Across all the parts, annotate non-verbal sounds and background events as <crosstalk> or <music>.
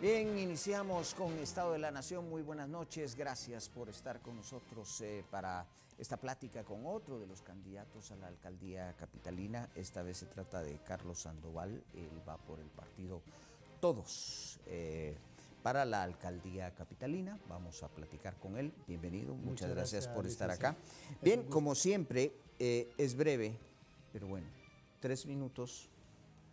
Bien, iniciamos con Estado de la Nación. Muy buenas noches. Gracias por estar con nosotros eh, para esta plática con otro de los candidatos a la alcaldía capitalina. Esta vez se trata de Carlos Sandoval. Él va por el partido Todos eh, para la alcaldía capitalina. Vamos a platicar con él. Bienvenido. Muchas, gracias, por estar acá. Bien, como siempre, eh, es breve, pero bueno, tres minutos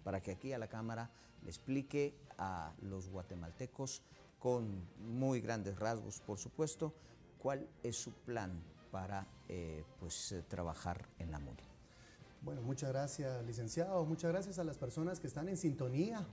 para que aquí a la Cámara explique a los guatemaltecos con muy grandes rasgos, por supuesto, cuál es su plan para eh, pues, eh, trabajar en la MUNI. Bueno, muchas gracias, licenciado. Muchas gracias a las personas que están en sintonía.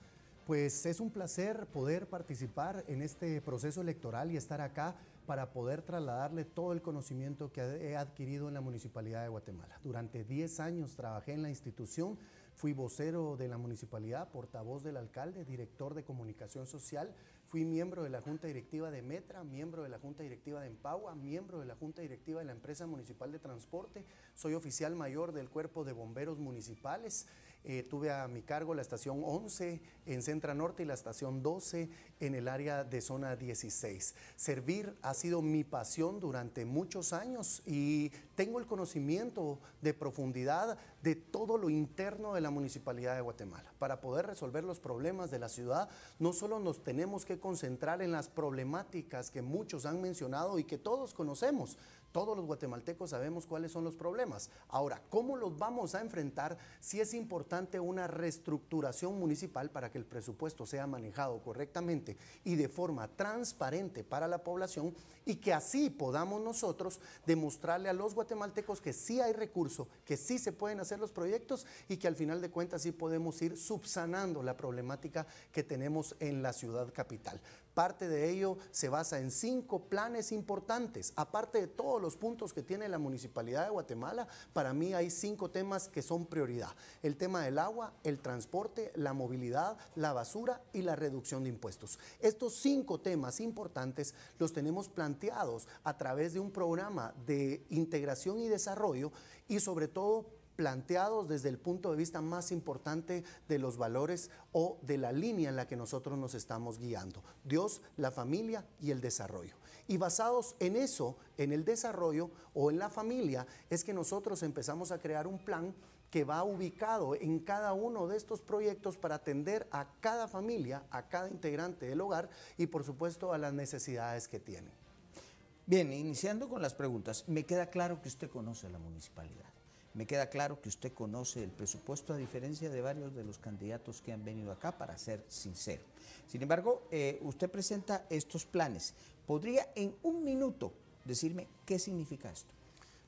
Pues es un placer poder participar en este proceso electoral y estar acá para poder trasladarle todo el conocimiento que he adquirido en la Municipalidad de Guatemala. Durante 10 años trabajé en la institución Fui vocero de la municipalidad, portavoz del alcalde, director de comunicación social. Fui miembro de la junta directiva de Metra, miembro de la junta directiva de Empagua, miembro de la junta directiva de la empresa municipal de transporte. Soy oficial mayor del cuerpo de bomberos municipales. Eh, tuve a mi cargo la estación 11 en Centra Norte y la estación 12 en el área de zona 16. Servir ha sido mi pasión durante muchos años y tengo el conocimiento de profundidad de todo lo interno de la Municipalidad de Guatemala. Para poder resolver los problemas de la ciudad, no solo nos tenemos que concentrar en las problemáticas que muchos han mencionado y que todos conocemos, todos los guatemaltecos sabemos cuáles son los problemas. Ahora, ¿cómo los vamos a enfrentar si es importante una reestructuración municipal para que el presupuesto sea manejado correctamente y de forma transparente para la población y que así podamos nosotros demostrarle a los guatemaltecos que sí hay recurso, que sí se pueden hacer los proyectos y que al final de cuentas sí podemos ir subsanando la problemática que tenemos en la ciudad capital. Parte de ello se basa en cinco planes importantes. Aparte de todos los puntos que tiene la Municipalidad de Guatemala, para mí hay cinco temas que son prioridad. El tema del agua, el transporte, la movilidad, la basura y la reducción de impuestos. Estos cinco temas importantes los tenemos planteados a través de un programa de integración y desarrollo y sobre todo planteados desde el punto de vista más importante de los valores o de la línea en la que nosotros nos estamos guiando. Dios, la familia y el desarrollo. Y basados en eso, en el desarrollo o en la familia, es que nosotros empezamos a crear un plan que va ubicado en cada uno de estos proyectos para atender a cada familia, a cada integrante del hogar y por supuesto a las necesidades que tienen. Bien, iniciando con las preguntas, me queda claro que usted conoce la municipalidad. Me queda claro que usted conoce el presupuesto a diferencia de varios de los candidatos que han venido acá, para ser sincero. Sin embargo, eh, usted presenta estos planes. ¿Podría en un minuto decirme qué significa esto?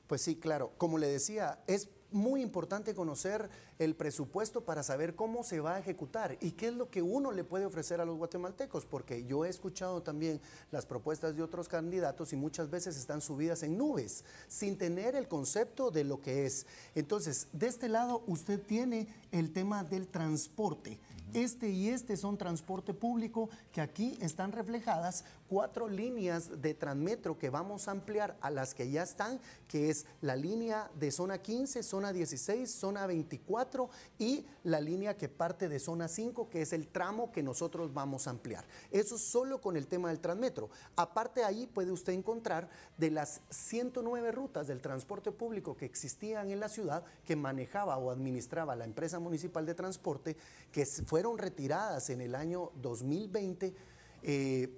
Pues sí, claro. Como le decía, es muy importante conocer el presupuesto para saber cómo se va a ejecutar y qué es lo que uno le puede ofrecer a los guatemaltecos, porque yo he escuchado también las propuestas de otros candidatos y muchas veces están subidas en nubes, sin tener el concepto de lo que es. Entonces, de este lado usted tiene el tema del transporte. Este y este son transporte público que aquí están reflejadas cuatro líneas de Transmetro que vamos a ampliar a las que ya están, que es la línea de zona 15, zona 16, zona 24 y la línea que parte de zona 5, que es el tramo que nosotros vamos a ampliar. Eso solo con el tema del Transmetro. Aparte ahí puede usted encontrar de las 109 rutas del transporte público que existían en la ciudad, que manejaba o administraba la empresa municipal de transporte, que fueron retiradas en el año 2020. Eh,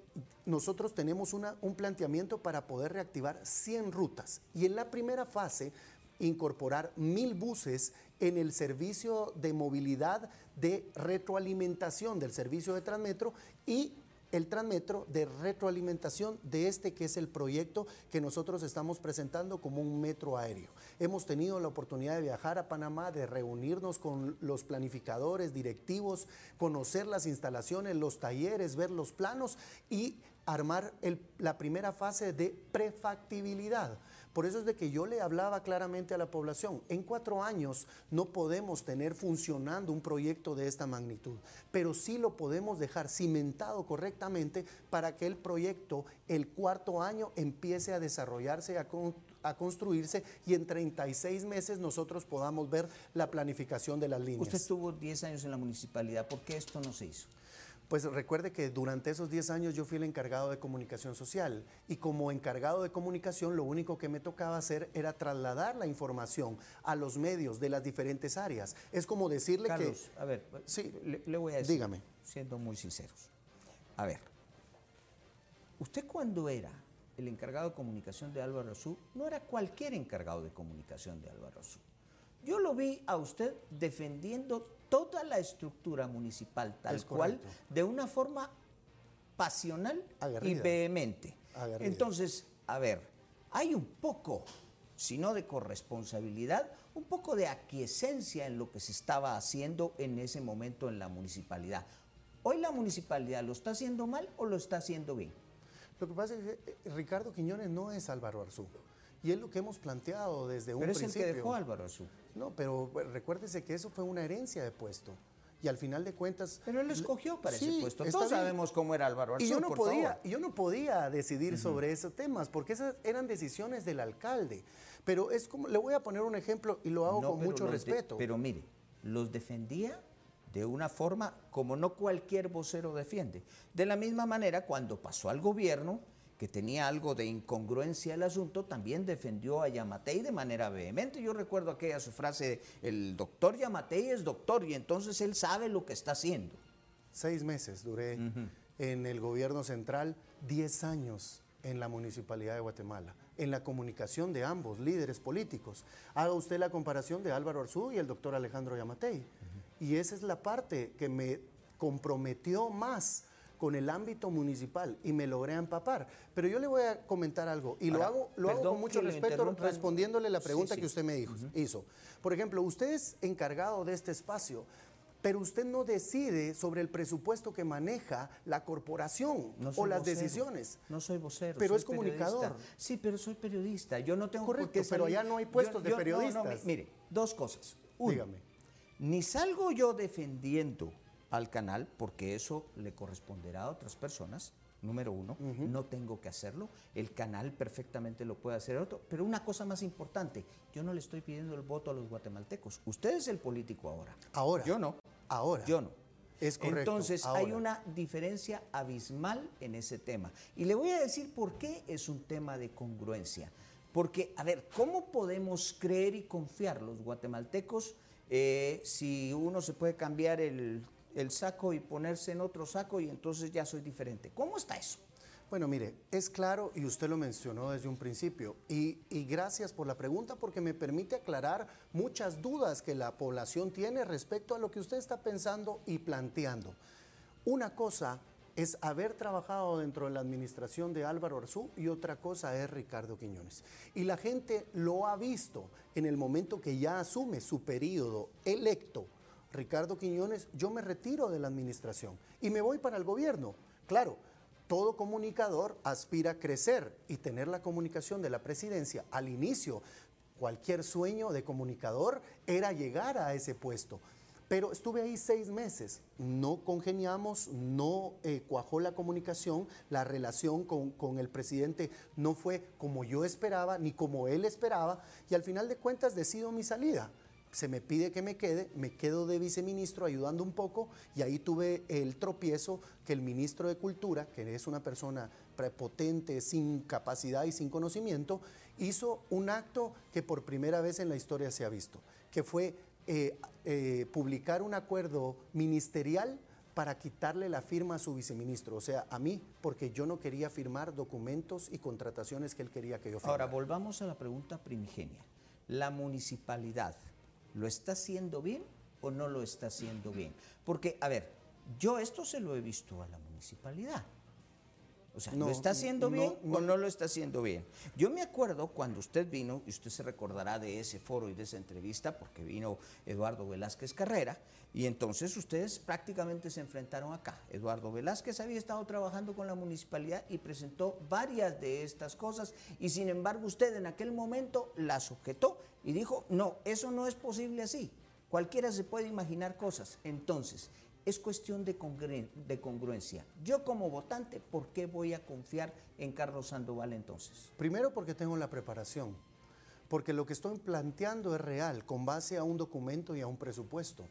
nosotros tenemos un planteamiento para poder reactivar 100 rutas. Y en la primera fase incorporar mil buses en el servicio de movilidad de retroalimentación del servicio de Transmetro y el Transmetro de retroalimentación de este que es el proyecto que nosotros estamos presentando como un metro aéreo. Hemos tenido la oportunidad de viajar a Panamá, de reunirnos con los planificadores, directivos, conocer las instalaciones, los talleres, ver los planos y armar la primera fase de prefactibilidad. Por eso es de que yo le hablaba claramente a la población, en cuatro años no podemos tener funcionando un proyecto de esta magnitud, pero sí lo podemos dejar cimentado correctamente para que el proyecto el cuarto año empiece a desarrollarse, a, construirse y en 36 meses nosotros podamos ver la planificación de las líneas. Usted estuvo 10 años en la municipalidad, ¿por qué esto no se hizo? Pues recuerde que durante esos 10 años yo fui el encargado de comunicación social y como encargado de comunicación lo único que me tocaba hacer era trasladar la información a los medios de las diferentes áreas. Es como decirle Carlos, que... a ver, sí, le, le voy a decir, dígame. siendo muy sinceros. A ver, usted cuando era el encargado de comunicación de Álvaro Azul, no era cualquier encargado de comunicación de Álvaro Azul. Yo lo vi a usted defendiendo toda la estructura municipal tal cual, de una forma pasional y vehemente. Entonces, a ver, hay un poco, si no de corresponsabilidad, un poco de aquiescencia en lo que se estaba haciendo en ese momento en la municipalidad. ¿Hoy la municipalidad lo está haciendo mal o lo está haciendo bien? Lo que pasa es que eh, Ricardo Quiñones no es Álvaro Arzú. Y es lo que hemos planteado desde un principio. Pero es el que dejó Álvaro Arzú. No, pero recuérdese que eso fue una herencia de puesto. Y al final de cuentas... Pero él lo escogió para ese puesto. Todos sabemos cómo era Álvaro Arzú, y yo no podía, Yo no podía decidir sobre esos temas, porque esas eran decisiones del alcalde. Pero es como, le voy a poner un ejemplo y lo hago con mucho respeto. pero mire, los defendía de una forma como no cualquier vocero defiende. De la misma manera, cuando pasó al gobierno, que tenía algo de incongruencia el asunto, también defendió a Yamatei de manera vehemente. Yo recuerdo aquella su frase, el doctor Yamatei es doctor y entonces él sabe lo que está haciendo. Seis meses duré en el gobierno central, diez años en la municipalidad de Guatemala, en la comunicación de ambos líderes políticos. Haga usted la comparación de Álvaro Arzú y el doctor Alejandro Yamatei. Y esa es la parte que me comprometió más con el ámbito municipal y me logré empapar. Pero yo le voy a comentar algo y lo hago, lo hago con mucho respeto respondiéndole la pregunta que usted me dijo, hizo. Por ejemplo, usted es encargado de este espacio, pero usted no decide sobre el presupuesto que maneja la corporación o las decisiones. No soy vocero. Pero es comunicador. Sí, pero soy periodista. Yo no tengo Correcto, pero ya no hay puestos de periodistas. mire, dos cosas. Dígame ni salgo yo defendiendo al canal, porque eso le corresponderá a otras personas, número uno, no tengo que hacerlo, el canal perfectamente lo puede hacer otro, pero una cosa más importante, yo no le estoy pidiendo el voto a los guatemaltecos, usted es el político ahora. Ahora. Yo no. Ahora. Yo no. Es correcto. Entonces hay una diferencia abismal en ese tema. Y le voy a decir por qué es un tema de congruencia. Porque, a ver, ¿cómo podemos creer y confiar los guatemaltecos? Eh, si uno se puede cambiar el, saco y ponerse en otro saco y entonces ya soy diferente. ¿Cómo está eso? Bueno, mire, es claro y usted lo mencionó desde un principio y, y, gracias por la pregunta porque me permite aclarar muchas dudas que la población tiene respecto a lo que usted está pensando y planteando. Una cosa es haber trabajado dentro de la administración de Álvaro Arzú y otra cosa es Ricardo Quiñones. Y la gente lo ha visto en el momento que ya asume su periodo electo. Ricardo Quiñones, yo me retiro de la administración y me voy para el gobierno. Claro, todo comunicador aspira a crecer y tener la comunicación de la presidencia al inicio. Cualquier sueño de comunicador era llegar a ese puesto. Pero estuve ahí seis meses, no congeniamos, no eh, cuajó la comunicación, la relación con, con, el presidente no fue como yo esperaba, ni como él esperaba, y al final de cuentas decido mi salida. Se me pide que me quede, me quedo de viceministro ayudando un poco, y ahí tuve el tropiezo que el ministro de Cultura, que es una persona prepotente, sin capacidad y sin conocimiento, hizo un acto que por primera vez en la historia se ha visto, que fue eh, eh, publicar un acuerdo ministerial para quitarle la firma a su viceministro, o sea, a mí, porque yo no quería firmar documentos y contrataciones que él quería que yo firmara. Ahora, volvamos a la pregunta primigenia. ¿La municipalidad lo está haciendo bien o no lo está haciendo bien? Porque, a ver, yo esto se lo he visto a la municipalidad. O sea, ¿lo está haciendo bien o no lo está haciendo bien? Yo me acuerdo cuando usted vino, y usted se recordará de ese foro y de esa entrevista, porque vino Eduardo Velázquez Carrera, y entonces ustedes prácticamente se enfrentaron acá. Eduardo Velázquez había estado trabajando con la municipalidad y presentó varias de estas cosas, y sin embargo usted en aquel momento la sujetó y dijo, no, eso no es posible así. Cualquiera se puede imaginar cosas. Entonces, es cuestión de, congruencia. Yo como votante, ¿por qué voy a confiar en Carlos Sandoval entonces? Primero porque tengo la preparación, porque lo que estoy planteando es real, con base a un documento y a un presupuesto.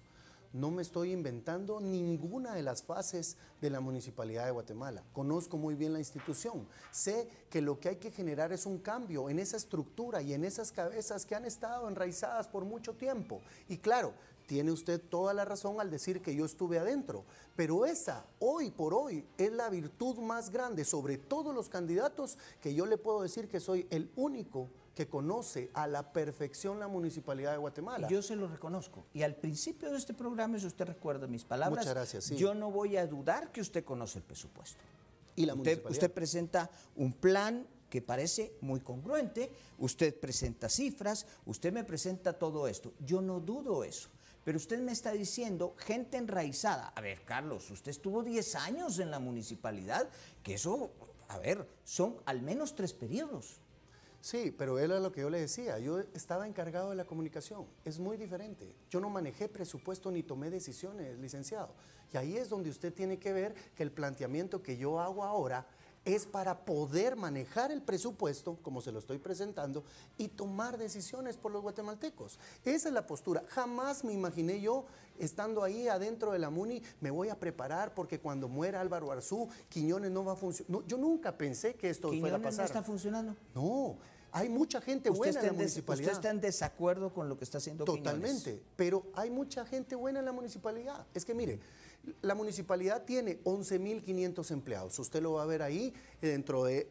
no me estoy inventando ninguna de las fases de la Municipalidad de Guatemala. Conozco muy bien la institución. Sé que lo que hay que generar es un cambio en esa estructura y en esas cabezas que han estado enraizadas por mucho tiempo. Y claro, tiene usted toda la razón al decir que yo estuve adentro, pero esa, hoy por hoy, es la virtud más grande sobre todos los candidatos que yo le puedo decir que soy el único que conoce a la perfección la Municipalidad de Guatemala. yo se lo reconozco. Y al principio de este programa, si usted recuerda mis palabras, Muchas gracias, yo no voy a dudar que usted conoce el presupuesto. ¿Y la usted, usted presenta un plan que parece muy congruente, usted presenta cifras, usted me presenta todo esto. Yo no dudo eso. Pero usted me está diciendo gente enraizada. A ver, Carlos, usted estuvo 10 años en la municipalidad, que eso, a ver, son al menos tres periodos. Sí, pero era lo que yo le decía. Yo estaba encargado de la comunicación. Es muy diferente. Yo no manejé presupuesto ni tomé decisiones, licenciado. Y ahí es donde usted tiene que ver que el planteamiento que yo hago ahora es para poder manejar el presupuesto, como se lo estoy presentando, y tomar decisiones por los guatemaltecos. Esa es la postura. Jamás me imaginé yo, estando ahí adentro de la MUNI, me voy a preparar porque cuando muera Álvaro Arzú, Quiñones no va a funcionar. yo nunca pensé que esto fuera a pasar. no está funcionando? No. Hay mucha gente buena en la municipalidad. ¿Usted está en desacuerdo con lo que está haciendo Totalmente, pero hay mucha gente buena en la municipalidad. Es que mire, la municipalidad tiene 11.500 empleados. Usted lo va a ver ahí dentro de,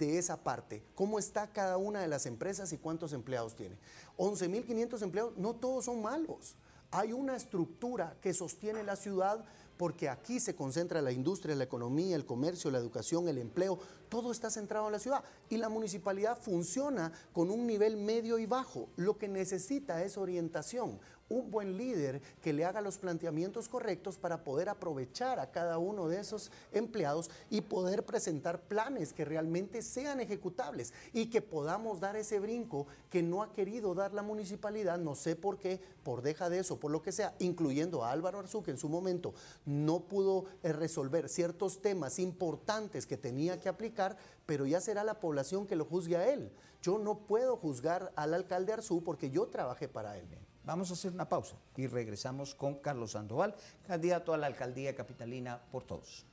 esa parte. ¿Cómo está cada una de las empresas y cuántos empleados tiene? 11.500 empleados, no todos son malos. Hay una estructura que sostiene la ciudad porque aquí se concentra la industria, la economía, el comercio, la educación, el empleo, todo está centrado en la ciudad y la municipalidad funciona con un nivel medio y bajo. Lo que necesita es orientación, un buen líder que le haga los planteamientos correctos para poder aprovechar a cada uno de esos empleados y poder presentar planes que realmente sean ejecutables y que podamos dar ese brinco que no ha querido dar la municipalidad, no sé por qué, por deja de eso, por lo que sea, incluyendo a Álvaro Arzú, que en su momento no pudo eh, resolver ciertos temas importantes que tenía que aplicar, pero ya será la población que lo juzgue a él. Yo no puedo juzgar al alcalde Arzú porque yo trabajé para él. Vamos a hacer una pausa y regresamos con Carlos Sandoval, candidato a la alcaldía capitalina por todos.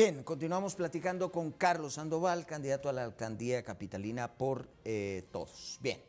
Bien, continuamos platicando con Carlos Sandoval, candidato a la alcaldía capitalina por eh, todos. Bien,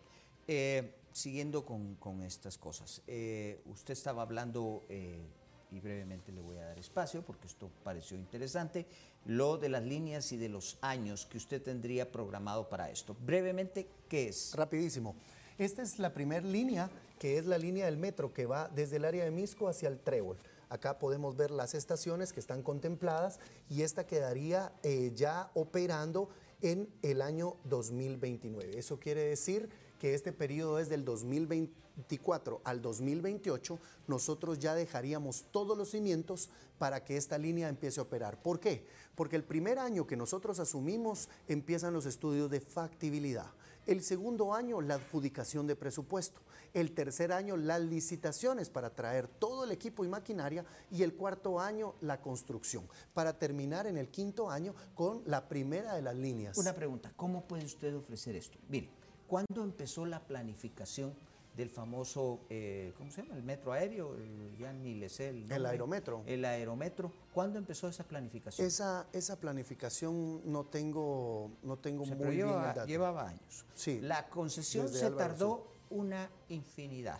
eh, siguiendo con, estas cosas. Eh, usted estaba hablando, y brevemente le voy a dar espacio porque esto pareció interesante, lo de las líneas y de los años que usted tendría programado para esto. Brevemente, ¿qué es? Rapidísimo. Esta es la primera línea, que es la línea del metro que va desde el área de Misco hacia el Trébol. Acá podemos ver las estaciones que están contempladas y esta quedaría eh, ya operando en el año 2029. Eso quiere decir que este periodo es del 2024 al 2028, nosotros ya dejaríamos todos los cimientos para que esta línea empiece a operar. ¿Por qué? Porque el primer año que nosotros asumimos empiezan los estudios de factibilidad El segundo año, la adjudicación de presupuesto. El tercer año, las licitaciones para traer todo el equipo y maquinaria. Y el cuarto año, la construcción. Para terminar en el quinto año con la primera de las líneas. Una pregunta, ¿cómo puede usted ofrecer esto? Mire, ¿cuándo empezó la planificación del famoso, eh, ¿cómo se llama? El metro aéreo, el, ya ni le sé el, el aerometro. El aerometro. ¿Cuándo empezó esa planificación? Esa, esa planificación no tengo, no tengo muy bien lleva, el dato. Llevaba años. Sí. La concesión se Álvaro tardó una infinidad.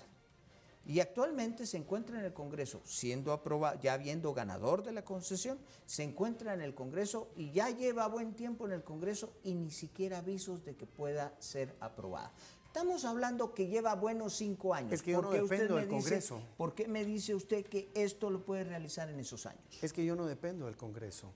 Y actualmente se encuentra en el Congreso, siendo aprobado, ya habiendo ganador de la concesión, se encuentra en el Congreso y ya lleva buen tiempo en el Congreso y ni siquiera avisos de que pueda ser aprobada. Estamos hablando que lleva buenos cinco años. Es que yo ¿Por no dependo me del dice- Congreso. ¿Por qué me dice usted que esto lo puede realizar en esos años? Es que yo no dependo del Congreso,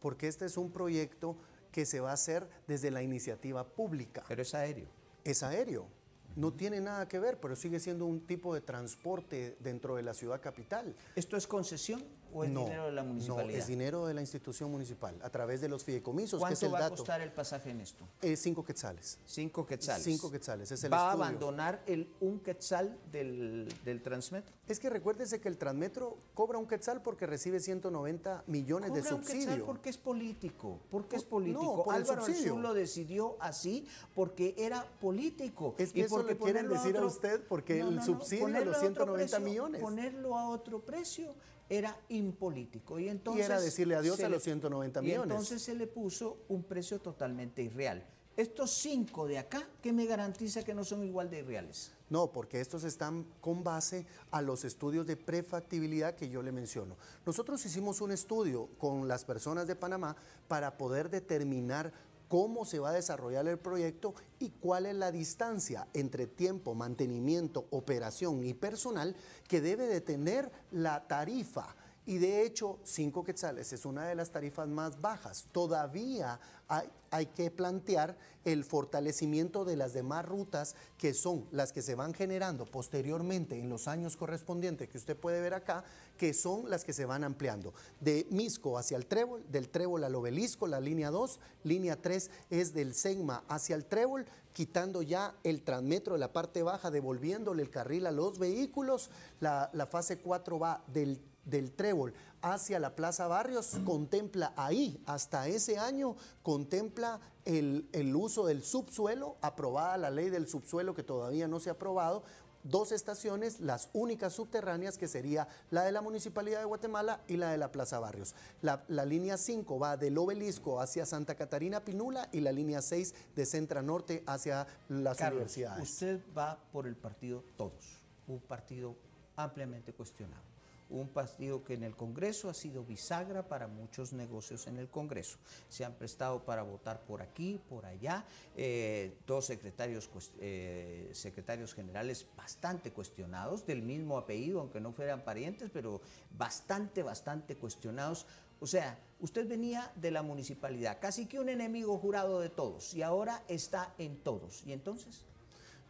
porque este es un proyecto que se va a hacer desde la iniciativa pública. Pero es aéreo. Es aéreo, no tiene nada que ver, pero sigue siendo un tipo de transporte dentro de la ciudad capital. ¿Esto es concesión o es no, dinero de la municipalidad? No, es dinero de la institución municipal, a través de los fideicomisos, que es ¿Cuánto el va a costar el pasaje en esto? Eh, cinco quetzales. Cinco quetzales. Cinco quetzales, es el ¿Va a abandonar el un quetzal del, del Transmetro? Es que recuérdese que el Transmetro cobra un quetzal porque recibe 190 millones de Cobra un quetzal subsidio. porque es político. Porque es Por- no, político. por el Álvaro subsidio. Arzú lo decidió así porque era político. Es que Y eso porque le quieren decir a usted porque el subsidio, ponerlo los a otro 190 precio- millones. Ponerlo a otro precio era impolítico. Y entonces. era decirle adiós a le- los 190 Y millones. entonces se le puso un precio totalmente irreal. Estos cinco de acá, ¿qué me garantiza que no son igual de irreales? No, porque estos están con base a los estudios de prefactibilidad que yo le menciono. Nosotros hicimos un estudio con las personas de Panamá para poder determinar cómo se va a desarrollar el proyecto y cuál es la distancia entre tiempo, mantenimiento, operación y personal que debe de tener la tarifa. Y de hecho, 5 quetzales es una de las tarifas más bajas. Todavía hay, hay que plantear el fortalecimiento de las demás rutas que son las que se van generando posteriormente en los años correspondientes que usted puede ver acá, que son las que se van ampliando. De Misco hacia el Trébol, del Trébol al Obelisco, la línea 2, línea 3 es del Senma hacia el Trébol, quitando ya el transmetro de la parte baja, devolviéndole el carril a los vehículos. La, la fase 4 va del del Trébol hacia la Plaza Barrios, contempla ahí, hasta ese año, contempla el, el uso del subsuelo, aprobada la ley del subsuelo que todavía no se ha aprobado, dos estaciones, las únicas subterráneas, que sería la de la Municipalidad de Guatemala y la de la Plaza Barrios. La, la línea 5 va del obelisco hacia Santa Catarina Pinula y la línea 6 de Centra Norte hacia las Carlos, universidades. Usted va por el partido Todos, un partido ampliamente cuestionado. Un partido que en el Congreso ha sido bisagra para muchos negocios en el Congreso. Se han prestado para votar por aquí, por allá. eh, dos secretarios, eh, secretarios generales bastante cuestionados, del mismo apellido, aunque no fueran parientes, pero bastante, bastante cuestionados. O sea, usted venía de la municipalidad, casi que un enemigo jurado de todos, y ahora está en todos. ¿Y entonces?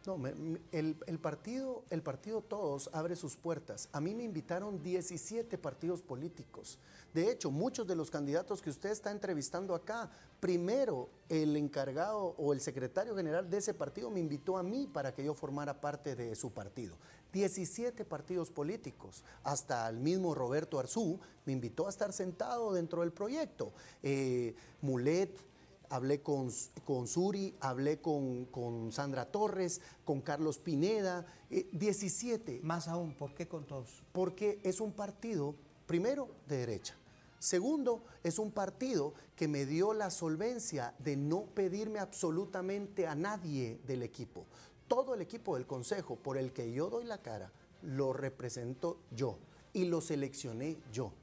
No, me- el, el partido, el partido Todos abre sus puertas. A mí me invitaron 17 partidos políticos. De hecho, muchos de los candidatos que usted está entrevistando acá, primero el encargado o el secretario general de ese partido me invitó a mí para que yo formara parte de su partido. 17 partidos políticos, hasta el mismo Roberto Arzú me invitó a estar sentado dentro del proyecto. Eh, Mulet, hablé con, con Suri, hablé con, con Sandra Torres, con Carlos Pineda, eh, 17, Más aún, ¿por qué con todos? porque es un partido, primero, de derecha. Segundo, es un partido que me dio la solvencia de no pedirme absolutamente a nadie del equipo. Todo el equipo del Consejo por el que yo doy la cara, lo represento yo y lo seleccioné yo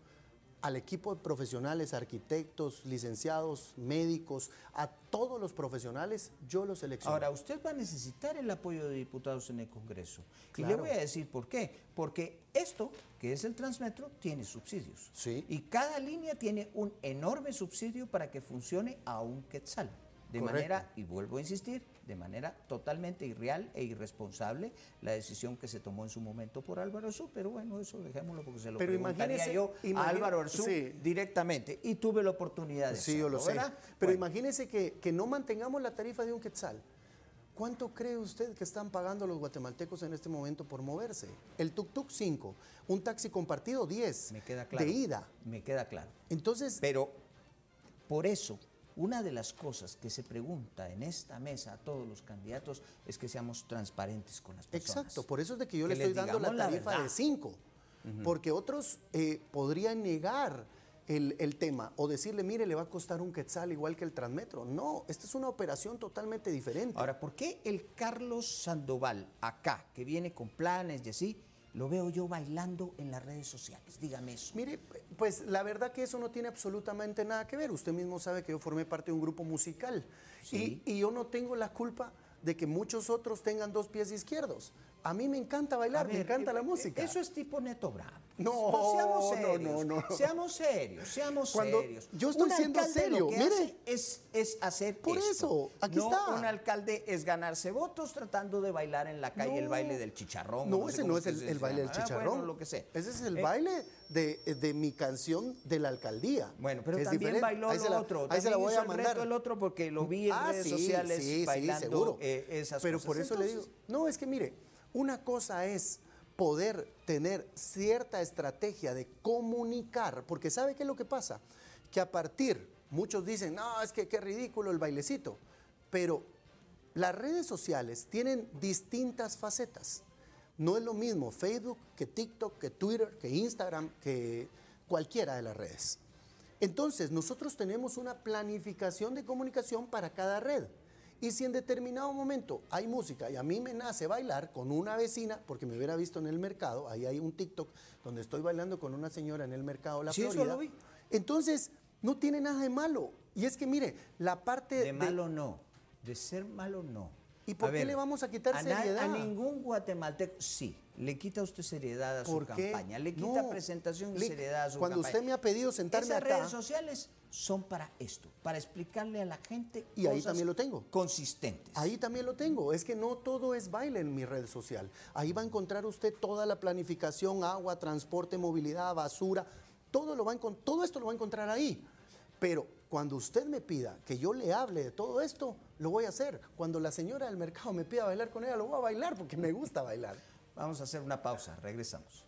al equipo de profesionales, arquitectos, licenciados, médicos, a todos los profesionales, yo los seleccioné. Ahora, usted va a necesitar el apoyo de diputados en el Congreso. Y le voy a decir por qué. Porque esto, que es el Transmetro, tiene subsidios. Sí. Y cada línea tiene un enorme subsidio para que funcione a un quetzal. De Correcto. manera, y vuelvo a insistir, de manera totalmente irreal e irresponsable la decisión que se tomó en su momento por Álvaro Arzú, pero bueno, eso dejémoslo porque se lo Pero preguntaría imagínese- yo a Álvaro Arzú sí. directamente y tuve la oportunidad de Sí, yo lo sé. ¿verdad? Pero Bueno. imagínese que, que no mantengamos la tarifa de un quetzal. ¿Cuánto cree usted que están pagando los guatemaltecos en este momento por moverse? El tuk-tuk 5, un taxi compartido 10. Me queda claro. De ida. Me queda claro. Entonces. Pero por eso, una de las cosas que se pregunta en esta mesa a todos los candidatos es que seamos transparentes con las personas. Exacto, por eso es de que yo le estoy dando la tarifa de 5. Porque otros eh, podrían negar el, tema o decirle, mire, le va a costar un quetzal igual que el Transmetro. No, esta es una operación totalmente diferente. Ahora, ¿por qué el Carlos Sandoval acá, que viene con planes y así, lo veo yo bailando en las redes sociales? Dígame eso. Mire, pues la verdad que eso no tiene absolutamente nada que ver. Usted mismo sabe que yo formé parte de un grupo musical y, y yo no tengo la culpa de que muchos otros tengan dos pies izquierdos. A mí me encanta bailar, me encanta la eh, música. Eso es tipo Neto Brown. No, seamos serios, no, no, Seamos serios, seamos serios. Yo estoy siendo serio, mire. es, es hacer Por eso, aquí no, está. Un alcalde es ganarse votos tratando de bailar en la calle el baile del chicharrón. No, ese no es el, baile del chicharrón. lo que. Ese es el eh, baile de, de, mi canción de la alcaldía. Bueno, pero también bailó el otro. Ahí se la voy a mandar. el otro porque lo vi en ah, redes sociales bailando seguro. Eh, esas pero por eso le digo, no, es que mire, una cosa es poder tener cierta estrategia de comunicar, porque ¿sabe qué es lo que pasa? Que a partir, muchos dicen, no, es que qué ridículo el bailecito, pero las redes sociales tienen distintas facetas. No es lo mismo Facebook que TikTok, que Twitter, que Instagram, que cualquiera de las redes. Entonces, nosotros tenemos una planificación de comunicación para cada red. Y si en determinado momento hay música y a mí me nace bailar con una vecina, porque me hubiera visto en el mercado, ahí hay un TikTok donde estoy bailando con una señora en el mercado La sí, Eso lo vi. Entonces, no tiene nada de malo. Y es que mire, la parte de... malo no, de ser malo no. ¿Y por qué le vamos a quitar seriedad? A ningún guatemalteco, sí, le quita usted seriedad a su campaña, le quita presentación y seriedad a su cuando campaña. Cuando usted me ha pedido sentarme Esas acá... redes sociales son para esto, para explicarle a la gente y ahí también lo tengo. consistentes. Ahí también lo tengo. Es que no todo es baile en mi red social. Ahí va a encontrar usted toda la planificación, agua, transporte, movilidad, basura. Todo, lo va a, todo esto lo va a encontrar ahí. Pero cuando usted me pida que yo le hable de todo esto, lo voy a hacer. Cuando la señora del mercado me pida bailar con ella, lo voy a bailar porque me gusta bailar. Vamos a hacer una pausa, regresamos.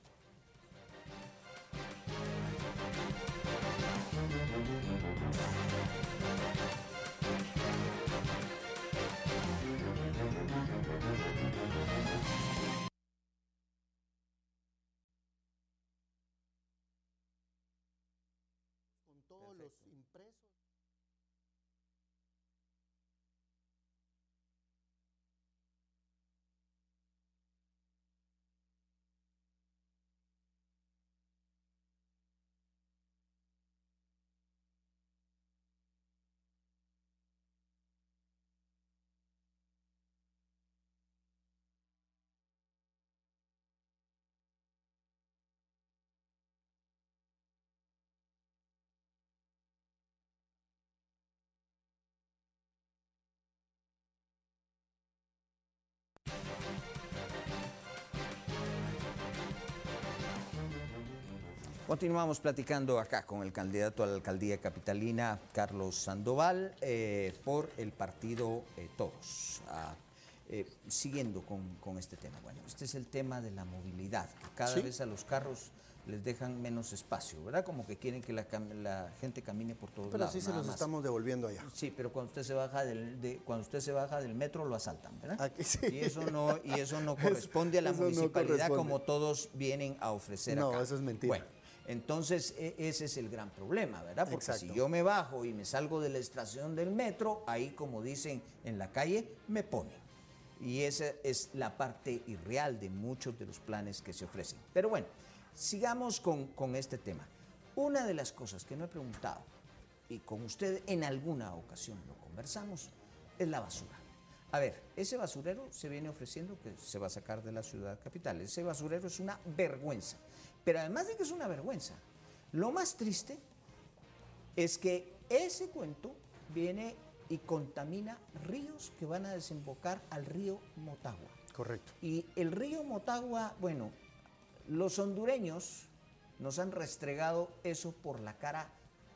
impresos Continuamos platicando acá con el candidato a la alcaldía capitalina, Carlos Sandoval, eh, por el partido eh, Todos. Ah, eh, siguiendo con, este tema, bueno, este es el tema de la movilidad, que cada vez a los carros les dejan menos espacio, ¿verdad? Como que quieren que la, gente camine por todos lados. Pero sí se los estamos devolviendo allá. Sí, pero cuando usted se baja del, cuando usted se baja del metro lo asaltan, ¿verdad? Y eso no, y eso no <laughs> corresponde a la municipalidad como todos vienen a ofrecer no, eso es mentira. Entonces, e, ese es el gran problema, ¿verdad? Porque si yo me bajo y me salgo de la estación del metro, ahí, como dicen en la calle, me ponen. Y esa es la parte irreal de muchos de los planes que se ofrecen. Pero bueno, sigamos con, con este tema. Una de las cosas que no he preguntado, y con usted en alguna ocasión lo conversamos, es la basura. A ver, ese basurero se viene ofreciendo que se va a sacar de la ciudad capital. Ese basurero es una vergüenza. Pero además de que es una vergüenza, lo más triste es que ese cuento viene y contamina ríos que van a desembocar al río Motagua. Correcto. Y el río Motagua, bueno, los hondureños nos han restregado eso por la cara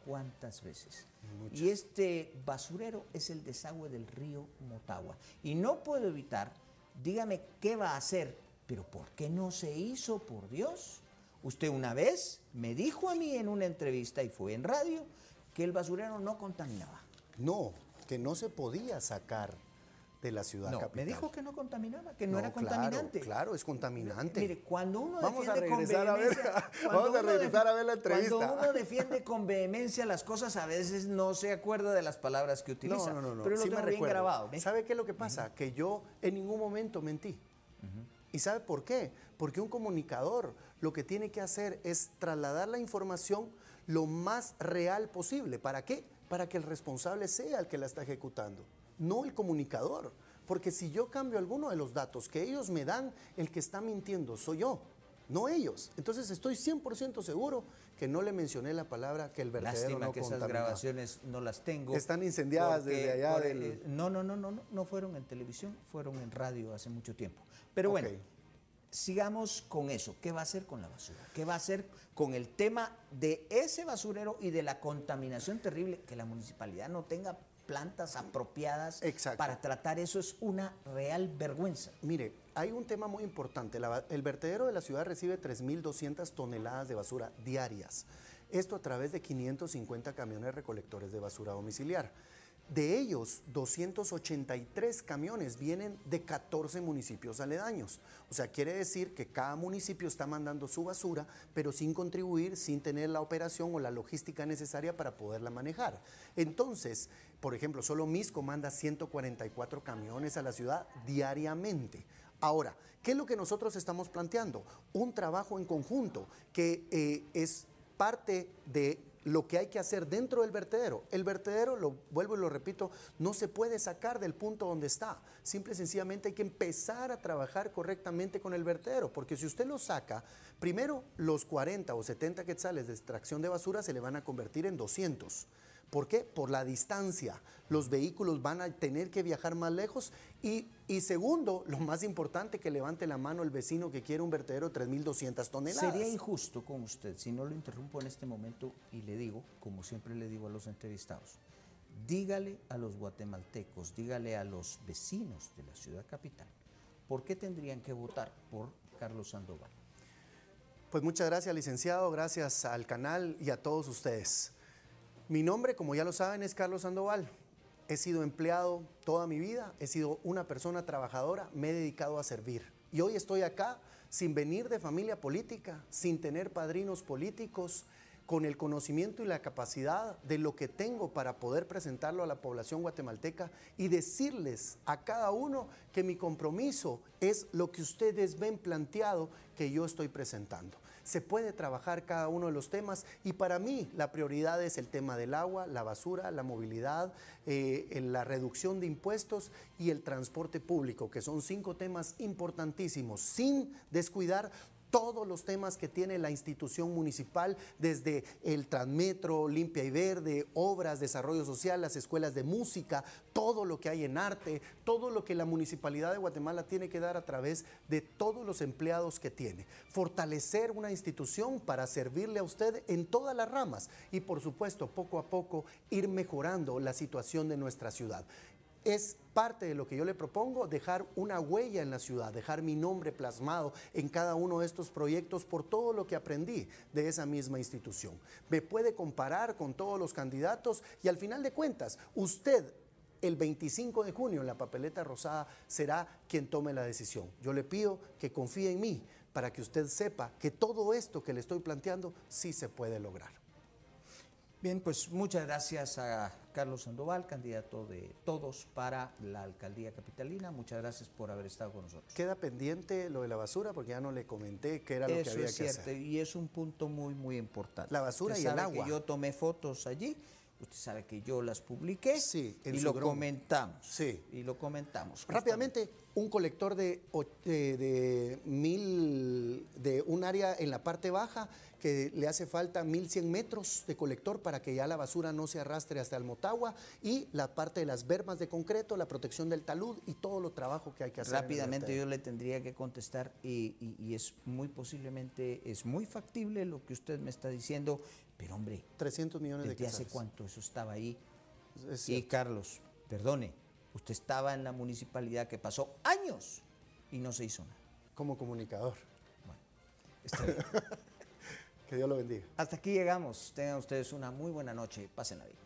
cuántas veces. Y este basurero es el desagüe del río Motagua. Y no puedo evitar, dígame qué va a hacer, pero ¿por qué no se hizo, por Dios? Usted una vez me dijo a mí en una entrevista, y fue en radio, que el basurero no contaminaba. No, que no se podía sacar de la ciudad no, capital. Me dijo que no contaminaba, que no, era contaminante. Claro, es contaminante. Mire, cuando uno vamos defiende a regresar con vehemencia, a ver, <laughs> vamos a regresar a ver la entrevista. Cuando uno defiende con vehemencia las cosas, a veces no se acuerda de las palabras que utiliza. No, no, no. Pero lo sí tengo bien grabado. ¿Sabe qué es lo que pasa? Que yo en ningún momento mentí. ¿Y sabe por qué? Porque un comunicador lo que tiene que hacer es trasladar la información lo más real posible. ¿Para qué? Para que el responsable sea el que la está ejecutando, no el comunicador. Porque si yo cambio alguno de los datos que ellos me dan, el que está mintiendo soy yo, no ellos. Entonces estoy 100% seguro que no le mencioné la palabra que el vertedero Lástima no que esas grabaciones no las tengo. Están incendiadas desde allá del- No, no, no, no, no, no fueron en televisión, fueron en radio hace mucho tiempo. Pero bueno, sigamos con eso. ¿Qué va a hacer con la basura? ¿Qué va a hacer con el tema de ese basurero y de la contaminación terrible? Que la municipalidad no tenga plantas apropiadas Exacto. para tratar eso es una real vergüenza. Mire, hay un tema muy importante. La- el vertedero de la ciudad recibe 3.200 toneladas de basura diarias. Esto a través de 550 camiones recolectores de basura domiciliar. De ellos, 283 camiones vienen de 14 municipios aledaños. O sea, quiere decir que cada municipio está mandando su basura, pero sin contribuir, sin tener la operación o la logística necesaria para poderla manejar. Entonces, por ejemplo, solo Misco manda 144 camiones a la ciudad diariamente. Ahora, ¿qué es lo que nosotros estamos planteando? Un trabajo en conjunto que eh, es parte de lo que hay que hacer dentro del vertedero. El vertedero, lo vuelvo y lo repito, no se puede sacar del punto donde está. Simple y sencillamente hay que empezar a trabajar correctamente con el vertedero, porque si usted lo saca, primero los 40 o 70 quetzales de extracción de basura se le van a convertir en 200. ¿Por qué? Por la distancia. Los vehículos van a tener que viajar más lejos. Y, y segundo, lo más importante, que levante la mano el vecino que quiere un vertedero de 3.200 toneladas. Sería injusto con usted si no lo interrumpo en este momento y le digo, como siempre le digo a los entrevistados, dígale a los guatemaltecos, dígale a los vecinos de la ciudad capital, ¿por qué tendrían que votar por Carlos Sandoval? Pues muchas gracias, licenciado, gracias al canal y a todos ustedes. Mi nombre, como ya lo saben, es Carlos Sandoval. He sido empleado toda mi vida, he sido una persona trabajadora, me he dedicado a servir. Y hoy estoy acá sin venir de familia política, sin tener padrinos políticos, con el conocimiento y la capacidad de lo que tengo para poder presentarlo a la población guatemalteca y decirles a cada uno que mi compromiso es lo que ustedes ven planteado que yo estoy presentando. Se puede trabajar cada uno de los temas. Y para mí la prioridad es el tema del agua, la basura, la movilidad, eh, la reducción de impuestos y el transporte público, que son cinco temas importantísimos, sin descuidar todos los temas que tiene la institución municipal, desde el Transmetro, Limpia y Verde, obras, desarrollo social, las escuelas de música, todo lo que hay en arte, todo lo que la municipalidad de Guatemala tiene que dar a través de todos los empleados que tiene. Fortalecer una institución para servirle a usted en todas las ramas y por supuesto poco a poco ir mejorando la situación de nuestra ciudad es parte de lo que yo le propongo, dejar una huella en la ciudad, dejar mi nombre plasmado en cada uno de estos proyectos por todo lo que aprendí de esa misma institución. Me puede comparar con todos los candidatos y al final de cuentas, usted el 25 de junio en la papeleta rosada será quien tome la decisión. Yo le pido que confíe en mí para que usted sepa que todo esto que le estoy planteando sí se puede lograr. Bien, pues muchas gracias a Carlos Sandoval, candidato de todos para la alcaldía capitalina. Muchas gracias por haber estado con nosotros. Queda pendiente lo de la basura porque ya no le comenté qué era lo que había es que cierto hacer. y es un punto muy, muy importante. La basura Usted y el agua. que yo tomé fotos allí, usted sabe que yo las publiqué Sí, y lo comentamos. Sí. Y lo comentamos. Rápidamente, un colector de, de, de mil, de un área en la parte baja que le hace falta 1100 metros de colector para que ya la basura no se arrastre hasta el Motagua y la parte de las bermas de concreto, la protección del talud y todo lo trabajo que hay que hacer. Rápidamente yo le tendría que contestar y, y- y es muy posiblemente, es muy factible lo que usted me está diciendo, Pero hombre, 300 millones de ¿desde hace cuánto eso estaba ahí? Es Sí, cierto. Carlos, perdone, usted estaba en la municipalidad que pasó años y no se hizo nada. Como comunicador. Bueno, está bien. <laughs> Que Dios lo bendiga. Hasta aquí llegamos. Tengan ustedes una muy buena noche. Pásenla bien.